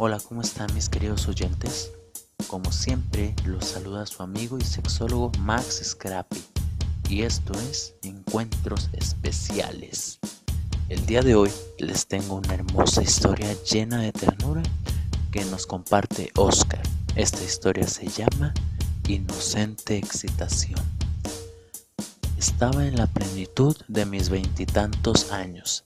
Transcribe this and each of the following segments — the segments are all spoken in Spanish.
Hola, ¿cómo están mis queridos oyentes? Como siempre, los saluda su amigo y sexólogo Max Scrappy y esto es Encuentros Especiales. El día de hoy les tengo una hermosa historia llena de ternura que nos comparte Oscar. Esta historia se llama Inocente Excitación. Estaba en la plenitud de mis veintitantos años.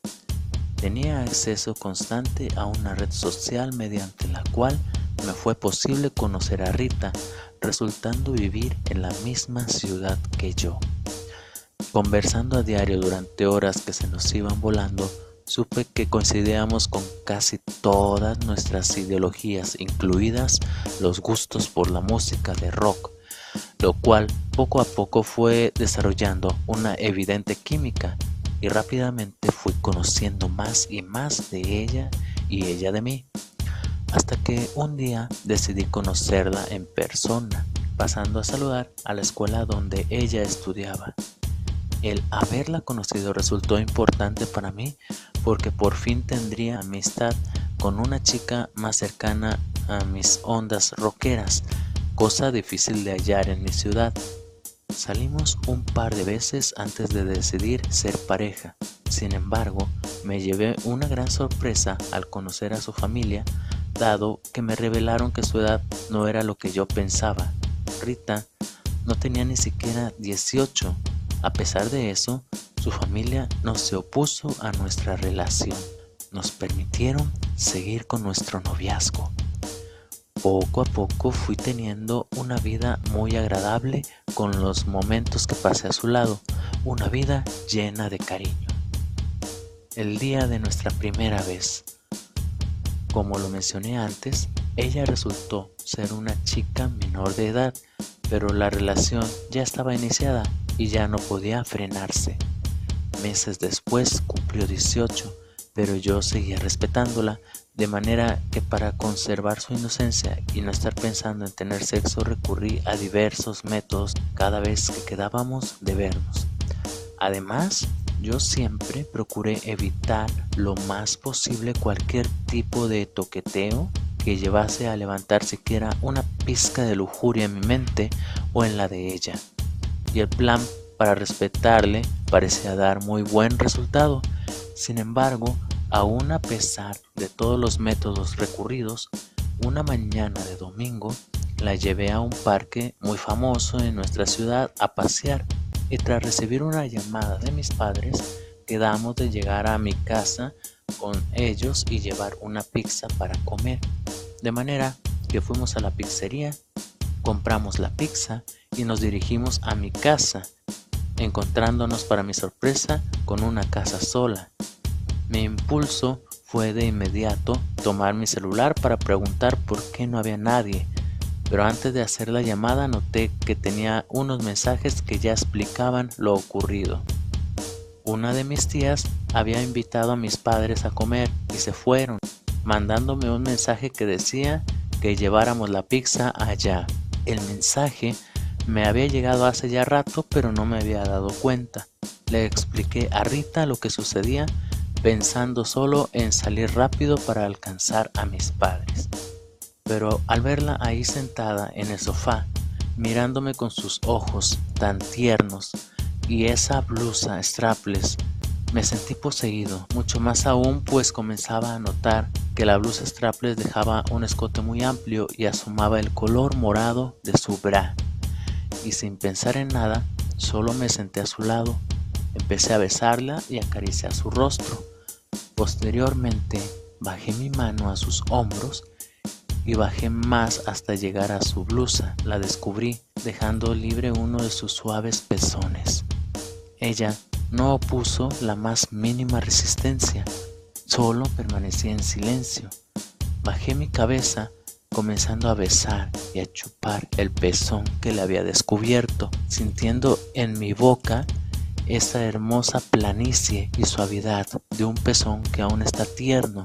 Tenía acceso constante a una red social mediante la cual me fue posible conocer a Rita, resultando vivir en la misma ciudad que yo. Conversando a diario durante horas que se nos iban volando, supe que coincidíamos con casi todas nuestras ideologías, incluidas los gustos por la música de rock, lo cual poco a poco fue desarrollando una evidente química y rápidamente fui conociendo más y más de ella y ella de mí, hasta que un día decidí conocerla en persona, pasando a saludar a la escuela donde ella estudiaba. El haberla conocido resultó importante para mí porque por fin tendría amistad con una chica más cercana a mis ondas rockeras, cosa difícil de hallar en mi ciudad. Salimos un par de veces antes de decidir ser pareja. Sin embargo, me llevé una gran sorpresa al conocer a su familia, dado que me revelaron que su edad no era lo que yo pensaba. Rita no tenía ni siquiera 18. A pesar de eso, su familia no se opuso a nuestra relación. Nos permitieron seguir con nuestro noviazgo. Poco a poco fui teniendo una vida muy agradable con los momentos que pasé a su lado, una vida llena de cariño. El día de nuestra primera vez. Como lo mencioné antes, ella resultó ser una chica menor de edad, pero la relación ya estaba iniciada y ya no podía frenarse. Meses después cumplió 18, pero yo seguía respetándola de manera que para conservar su inocencia y no estar pensando en tener sexo recurrí a diversos métodos cada vez que quedábamos de vernos. Además, yo siempre procuré evitar lo más posible cualquier tipo de toqueteo que llevase a levantar siquiera una pizca de lujuria en mi mente o en la de ella. Y el plan para respetarle parecía dar muy buen resultado. Sin embargo, Aún a pesar de todos los métodos recurridos, una mañana de domingo la llevé a un parque muy famoso en nuestra ciudad a pasear y tras recibir una llamada de mis padres quedamos de llegar a mi casa con ellos y llevar una pizza para comer. De manera que fuimos a la pizzería, compramos la pizza y nos dirigimos a mi casa, encontrándonos para mi sorpresa con una casa sola mi impulso fue de inmediato tomar mi celular para preguntar por qué no había nadie, pero antes de hacer la llamada noté que tenía unos mensajes que ya explicaban lo ocurrido. Una de mis tías había invitado a mis padres a comer y se fueron, mandándome un mensaje que decía que lleváramos la pizza allá. El mensaje me había llegado hace ya rato, pero no me había dado cuenta. Le expliqué a Rita lo que sucedía pensando solo en salir rápido para alcanzar a mis padres. Pero al verla ahí sentada en el sofá, mirándome con sus ojos tan tiernos y esa blusa strapless, me sentí poseído, mucho más aún pues comenzaba a notar que la blusa strapless dejaba un escote muy amplio y asomaba el color morado de su bra. Y sin pensar en nada, solo me senté a su lado, empecé a besarla y acariciar su rostro. Posteriormente bajé mi mano a sus hombros y bajé más hasta llegar a su blusa. La descubrí dejando libre uno de sus suaves pezones. Ella no opuso la más mínima resistencia, solo permanecía en silencio. Bajé mi cabeza comenzando a besar y a chupar el pezón que le había descubierto, sintiendo en mi boca esa hermosa planicie y suavidad de un pezón que aún está tierno,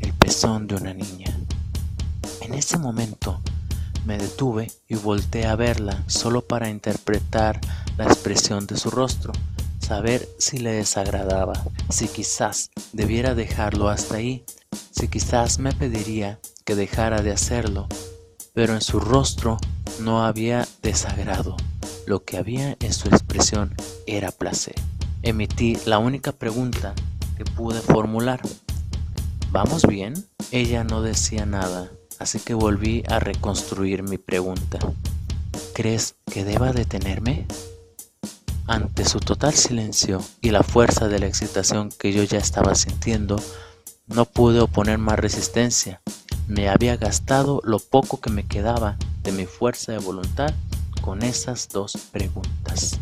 el pezón de una niña. En ese momento me detuve y volteé a verla solo para interpretar la expresión de su rostro. saber si le desagradaba, si quizás debiera dejarlo hasta ahí, si quizás me pediría dejara de hacerlo, pero en su rostro no había desagrado, lo que había en su expresión era placer. Emití la única pregunta que pude formular. ¿Vamos bien? Ella no decía nada, así que volví a reconstruir mi pregunta. ¿Crees que deba detenerme? Ante su total silencio y la fuerza de la excitación que yo ya estaba sintiendo, no pude oponer más resistencia. Me había gastado lo poco que me quedaba de mi fuerza de voluntad con esas dos preguntas.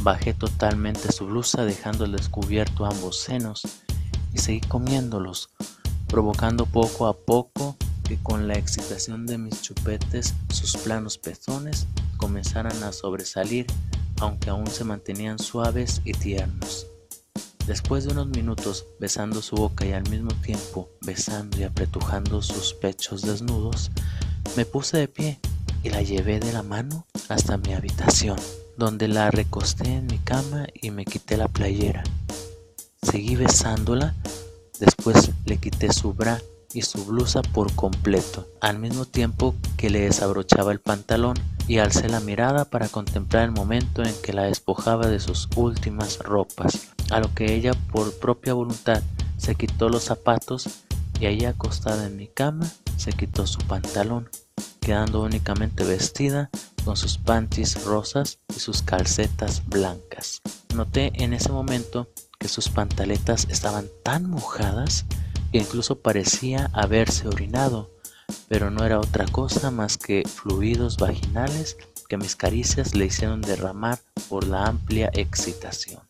Bajé totalmente su blusa dejando al descubierto ambos senos y seguí comiéndolos, provocando poco a poco que con la excitación de mis chupetes sus planos pezones comenzaran a sobresalir, aunque aún se mantenían suaves y tiernos. Después de unos minutos besando su boca y al mismo tiempo besando y apretujando sus pechos desnudos, me puse de pie y la llevé de la mano hasta mi habitación, donde la recosté en mi cama y me quité la playera. Seguí besándola, después le quité su bra y su blusa por completo, al mismo tiempo que le desabrochaba el pantalón y alcé la mirada para contemplar el momento en que la despojaba de sus últimas ropas, a lo que ella por propia voluntad se quitó los zapatos y ahí acostada en mi cama se quitó su pantalón, quedando únicamente vestida con sus panties rosas y sus calcetas blancas. Noté en ese momento que sus pantaletas estaban tan mojadas que incluso parecía haberse orinado, pero no era otra cosa más que fluidos vaginales que mis caricias le hicieron derramar por la amplia excitación.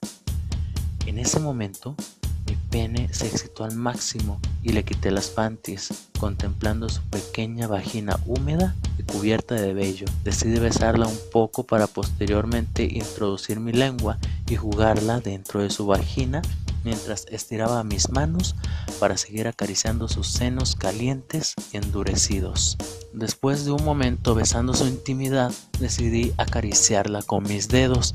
En ese momento, mi pene se excitó al máximo y le quité las panties, contemplando su pequeña vagina húmeda y cubierta de vello. Decidí besarla un poco para posteriormente introducir mi lengua y jugarla dentro de su vagina mientras estiraba mis manos para seguir acariciando sus senos calientes y endurecidos. Después de un momento besando su intimidad, decidí acariciarla con mis dedos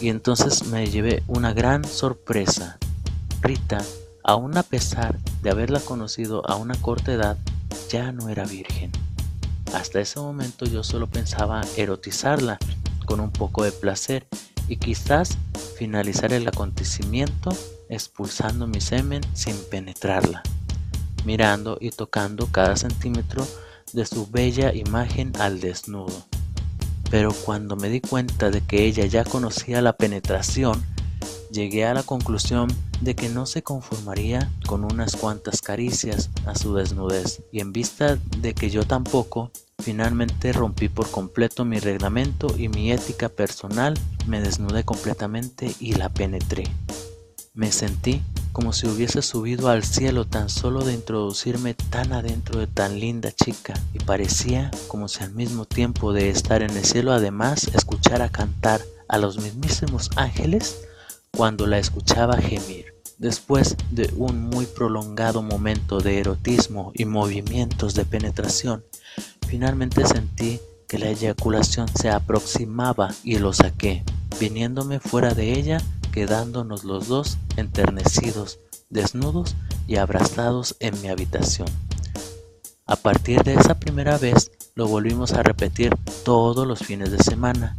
y entonces me llevé una gran sorpresa. Rita, aun a pesar de haberla conocido a una corta edad, ya no era virgen. Hasta ese momento yo solo pensaba erotizarla con un poco de placer y quizás finalizar el acontecimiento expulsando mi semen sin penetrarla, mirando y tocando cada centímetro de su bella imagen al desnudo. Pero cuando me di cuenta de que ella ya conocía la penetración, llegué a la conclusión de que no se conformaría con unas cuantas caricias a su desnudez, y en vista de que yo tampoco, finalmente rompí por completo mi reglamento y mi ética personal, me desnudé completamente y la penetré. Me sentí como si hubiese subido al cielo tan solo de introducirme tan adentro de tan linda chica y parecía como si al mismo tiempo de estar en el cielo además escuchara cantar a los mismísimos ángeles cuando la escuchaba gemir. Después de un muy prolongado momento de erotismo y movimientos de penetración, finalmente sentí que la eyaculación se aproximaba y lo saqué, viniéndome fuera de ella quedándonos los dos enternecidos, desnudos y abrazados en mi habitación. A partir de esa primera vez lo volvimos a repetir todos los fines de semana.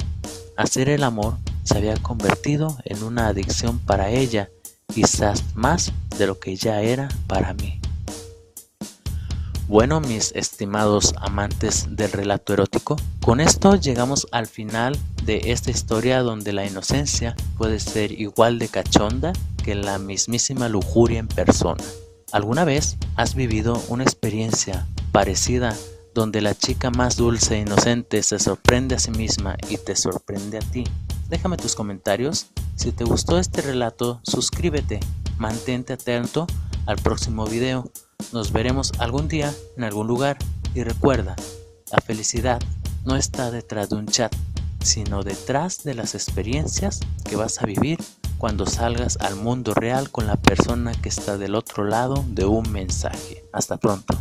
Hacer el amor se había convertido en una adicción para ella, quizás más de lo que ya era para mí. Bueno, mis estimados amantes del relato erótico, con esto llegamos al final de esta historia donde la inocencia puede ser igual de cachonda que la mismísima lujuria en persona. ¿Alguna vez has vivido una experiencia parecida donde la chica más dulce e inocente se sorprende a sí misma y te sorprende a ti? Déjame tus comentarios. Si te gustó este relato, suscríbete, mantente atento al próximo video nos veremos algún día en algún lugar y recuerda, la felicidad no está detrás de un chat, sino detrás de las experiencias que vas a vivir cuando salgas al mundo real con la persona que está del otro lado de un mensaje. Hasta pronto.